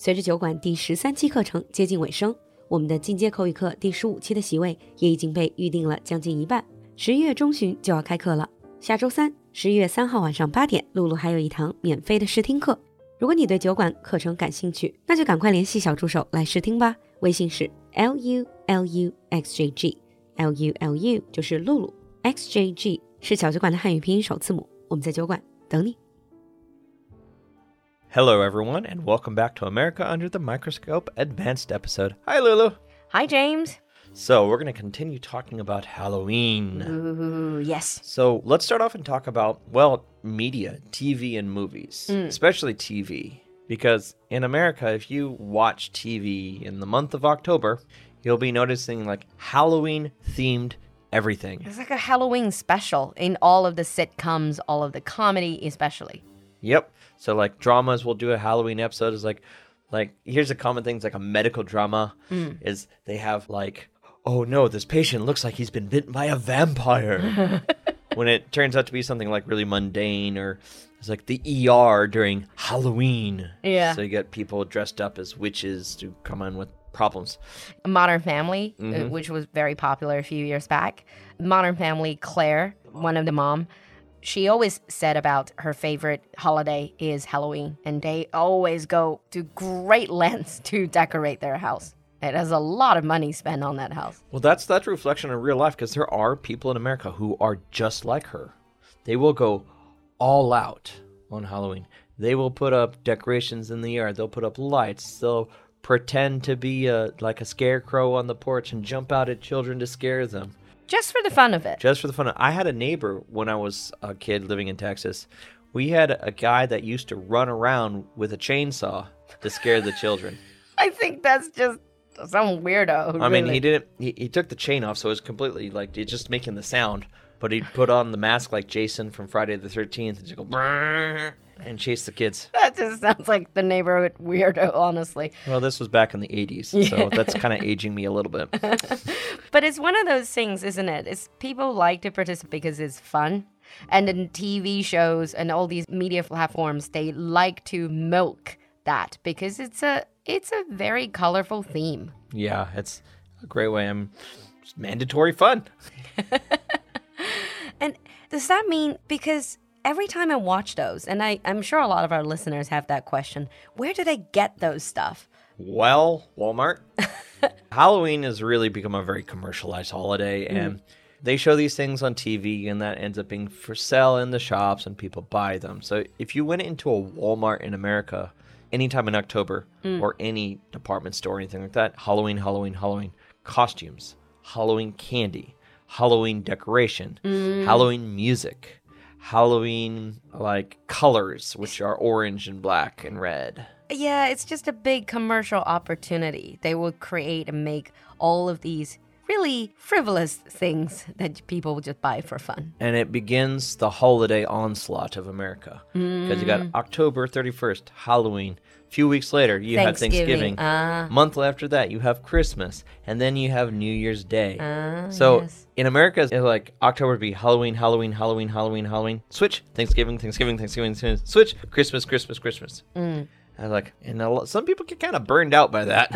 随着酒馆第十三期课程接近尾声，我们的进阶口语课第十五期的席位也已经被预定了将近一半。十一月中旬就要开课了，下周三，十一月三号晚上八点，露露还有一堂免费的试听课。如果你对酒馆课程感兴趣，那就赶快联系小助手来试听吧。微信是 l u l u x j g，l u l u 就是露露，x j g 是小酒馆的汉语拼音首字母。我们在酒馆等你。Hello, everyone, and welcome back to America Under the Microscope Advanced episode. Hi, Lulu. Hi, James. So, we're going to continue talking about Halloween. Ooh, yes. So, let's start off and talk about, well, media, TV, and movies, mm. especially TV. Because in America, if you watch TV in the month of October, you'll be noticing like Halloween themed everything. It's like a Halloween special in all of the sitcoms, all of the comedy, especially. Yep. So like dramas will do a Halloween episode is like like here's a common thing, it's like a medical drama is they have like oh no, this patient looks like he's been bitten by a vampire. when it turns out to be something like really mundane or it's like the ER during Halloween. Yeah. So you get people dressed up as witches to come in with problems. Modern Family, uh, which was very popular a few years back. Modern Family, Claire, one of the mom, she always said about her favorite holiday is Halloween, and they always go to great lengths to decorate their house. It has a lot of money spent on that house. Well, that's a reflection of real life because there are people in America who are just like her. They will go all out on Halloween. They will put up decorations in the yard. They'll put up lights. They'll pretend to be a like a scarecrow on the porch and jump out at children to scare them. Just for the fun of it. Just for the fun. of it. I had a neighbor when I was a kid living in Texas. We had a guy that used to run around with a chainsaw to scare the children. I think that's just some weirdo. I mean, really. he didn't. He, he took the chain off, so it was completely like it's just making the sound. But he'd put on the mask like Jason from Friday the Thirteenth and just go and chase the kids. That just sounds like the neighborhood weirdo, honestly. Well, this was back in the '80s, so that's kind of aging me a little bit. But it's one of those things, isn't it? It's people like to participate because it's fun. And in TV shows and all these media platforms, they like to milk that because it's a it's a very colorful theme. Yeah, it's a great way. I'm it's mandatory fun. And does that mean because every time I watch those, and I, I'm sure a lot of our listeners have that question, where do they get those stuff? Well, Walmart. Halloween has really become a very commercialized holiday, hmm. and they show these things on TV, and that ends up being for sale in the shops, and people buy them. So if you went into a Walmart in America anytime in October, hmm. or any department store, or anything like that, Halloween, Halloween, Halloween, costumes, Halloween candy, Halloween decoration, hmm. Halloween music, Halloween like colors, which are orange and black and red. Yeah, it's just a big commercial opportunity. They will create and make all of these really frivolous things that people will just buy for fun. and it begins the holiday onslaught of America. Because you got mm. October 31st, Halloween. A few weeks later, you have Thanksgiving, ah. Month after that, you have Christmas. And then you have New Year's Day. Ah, so yes. in America, it's like October would be Halloween, Halloween, Halloween, Halloween, Halloween. Switch. Thanksgiving, Thanksgiving, Thanksgiving, Thanksgiving. Switch. Christmas, Christmas, Christmas. Mm. I was like, and a lo- some people get kind of burned out by that.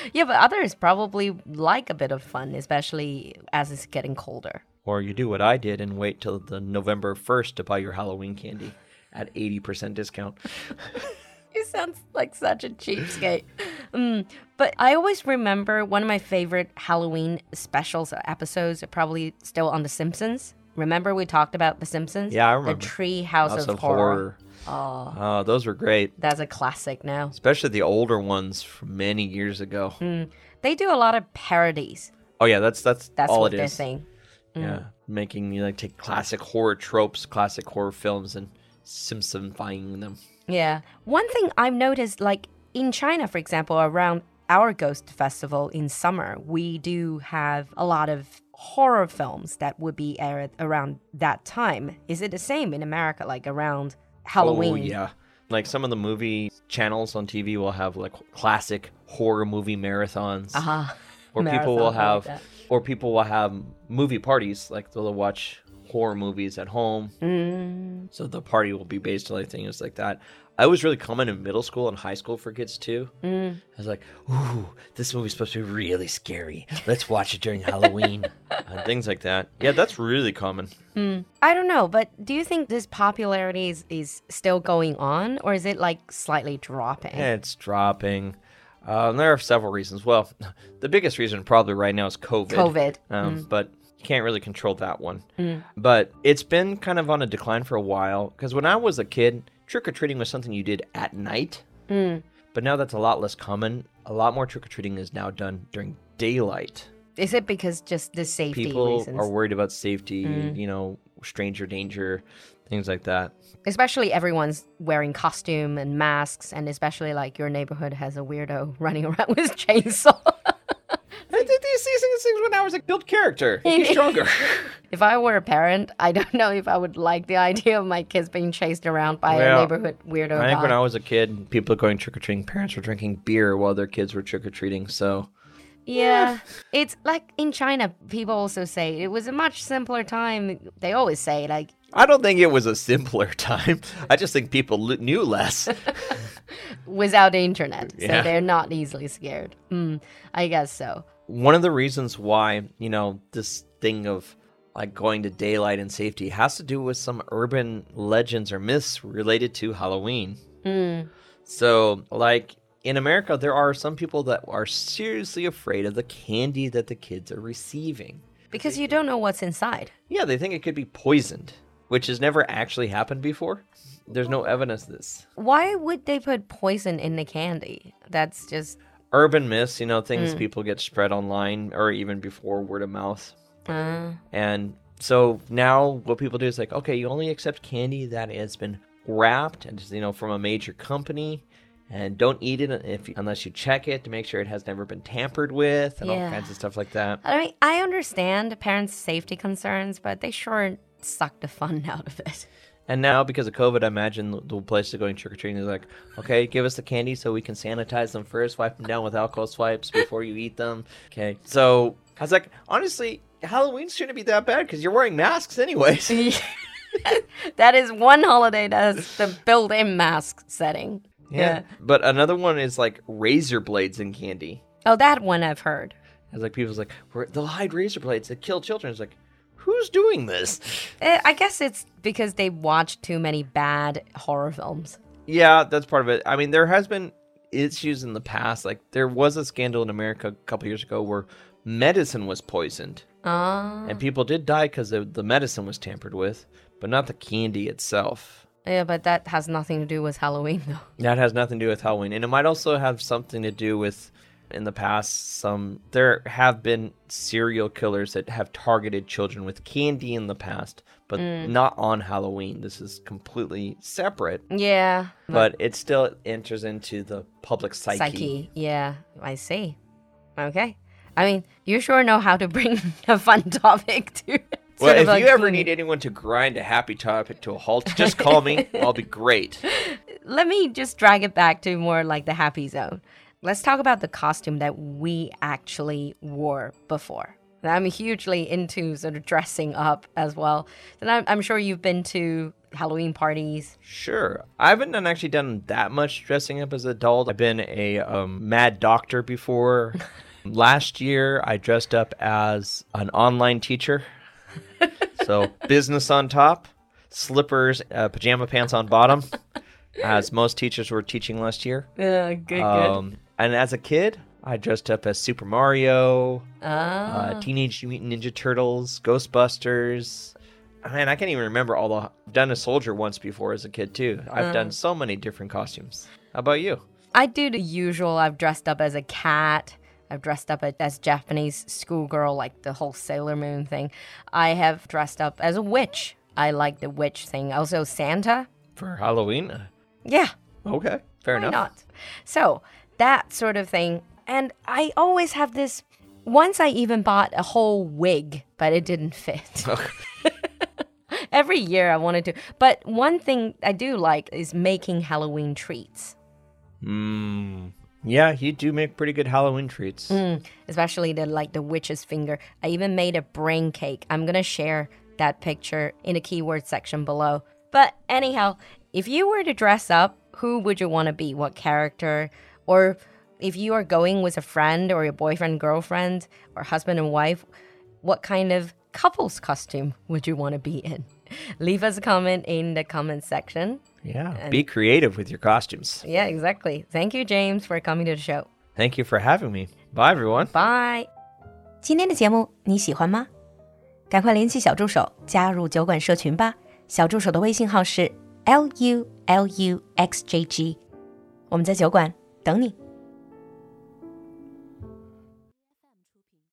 Yeah, but others probably like a bit of fun, especially as it's getting colder. or you do what I did and wait till the November 1st to buy your Halloween candy at 80% discount. You sound like such a cheapskate. Mm, but I always remember one of my favorite Halloween specials episodes probably still on The Simpsons. Remember we talked about The Simpsons? Yeah, I remember. The Tree House, House of, of Horror. Horror. Oh, those were great. That's a classic now. Especially the older ones from many years ago. They do a lot of parodies. Oh yeah, that's that's, That's all what it they're is. saying. Yeah, making you like take classic horror tropes, classic horror films, and Simpsonifying them. Yeah. One thing I've noticed, like in China, for example, around our Ghost Festival in summer, we do have a lot of horror films that would be aired around that time. Is it the same in America, like around Halloween? Oh yeah, like some of the movie channels on TV will have like classic horror movie marathons. Uh-huh. or people will I like have, or people will have movie parties. Like they'll watch horror movies at home. Mm. So the party will be based on like things like that. I was really common in middle school and high school for kids too. Mm. I was like, "Ooh, this movie's supposed to be really scary. Let's watch it during Halloween." and things like that. Yeah, that's really common. I don't know, but do you think this popularity is, is still going on or is it like slightly dropping? It's dropping. Um, there are several reasons. Well, the biggest reason probably right now is COVID. COVID. Um, But you can't really control that one. Mm. But it's been kind of on a decline for a while. Because when I was a kid, trick or treating was something you did at night. Mm. But now that's a lot less common. A lot more trick or treating is now done during daylight. Is it because just the safety People reasons? are worried about safety, mm. you know, stranger danger, things like that. especially everyone's wearing costume and masks and especially like your neighborhood has a weirdo running around with chainsaw I did these these things when I was a build character. He's stronger. if i were a parent i don't know if i would like the idea of my kids being chased around by a neighborhood weirdo I think guy. when I was a kid, people going trick or treating, parents were drinking beer while their kids were trick or treating. So yeah it's like in china people also say it was a much simpler time they always say like I don't think it was a simpler time. I just think people l- knew less. without the internet so Yeah. they're not easily scared mm, i guess so One of the reasons why, you know, this thing of like going to daylight and safety has to do with some urban legends or myths related to Halloween. Mm. So, like in America, there are some people that are seriously afraid of the candy that the kids are receiving. because you don't know what's inside Yeah, they think it could be poisoned, which has never actually happened before. There's no evidence of this. why would they put poison in the candy that's just Urban myths, you know, things people get spread online or even before word of mouth. uh, And so now what people do is like, okay, you only accept candy that has been wrapped and you know from a major company and don't eat it if unless you check it to make sure it has never been tampered with and all kinds of stuff like that. I mean, I understand parents' safety concerns, but they sure suck the fun out of it. And now, because of COVID, I imagine the- the place to going trick or treating is like, okay, give us the candy so we can sanitize them first, wipe them down with alcohol swipes before you eat them. Okay. So I was like, honestly, Halloween shouldn't be that bad because you're wearing masks anyways. that is one holiday that has the built-in mask setting. Yeah. But another one is like razor blades and candy. Oh, that one I've heard. It's like people's like, "We're- they'll hide razor blades that kill children. It's like, who's doing this? Eh, I guess it's because they watched too many bad horror films. Yeah, that's part of it. I mean, there has been issues in the past. Like there was a scandal in America a couple years ago where medicine was poisoned. Ah, And people did die because the, the medicine was tampered with, but not the candy itself. yeah, but that has nothing to do with Halloween, though. That has nothing to do with Halloween. And it might also have something to do with in the past some there have been serial killers that have targeted children with candy in the past, but mm. not on Halloween. This is completely separate, Yeah, but it still enters into the public psyche. psyche. Yeah, I see. Okay. I mean, you sure know how to bring a fun topic to. Well, if you ever need anyone to grind a happy topic to a halt, just call me. I'll be great. let me just drag it back to more like the happy zone. Let's talk about the costume that we actually wore before. I'm hugely into sort of dressing up as well. And I'm, I'm sure you've been to Halloween parties. Sure. I haven't done actually done that much dressing up as an adult. I've been a um, mad doctor before. Last year, I dressed up as an online teacher. so business on top, slippers, uh, pajama pants on bottom, as most teachers were teaching last year. Uh, good, Um, and as a kid, I dressed up as Super Mario, Ah. uh, Teenage Mutant Ninja Turtles, Ghostbusters. Man, I can't even remember all the. I've done a soldier once before as a kid too. I've done so many different costumes. How about you? I do the usual. I've dressed up as a cat. I've dressed up as Japanese schoolgirl, like the whole Sailor Moon thing. I have dressed up as a witch. I like the witch thing. Also, Santa. For Halloween? Uh, Yeah, Okay, fair Why enough. not? So that sort of thing. And I always have this. Once I even bought a whole wig, but it didn't fit. Every year I wanted to. But one thing I do like is making Halloween treats. Mm, Yeah, you do make pretty good Halloween treats. Mm, especially the like the witch's finger. I even made a brain cake. I'm gonna share that picture in the keyword section below. But anyhow, if you were to dress up, who would you want to be? What character? Or if you are going with a friend or your boyfriend, girlfriend, or husband and wife, what kind of couple's costume would you want to be in? Leave us a comment in the comment section. Yeah, be creative with your costumes. Yeah, exactly. Thank you, James, for coming to the show. Thank you for having me. Bye, everyone. Bye. 今天的节目你喜欢吗？赶快联系小助手加入酒馆社群吧。小助手的微信号是 l u l u x j g，我们在酒馆 等你。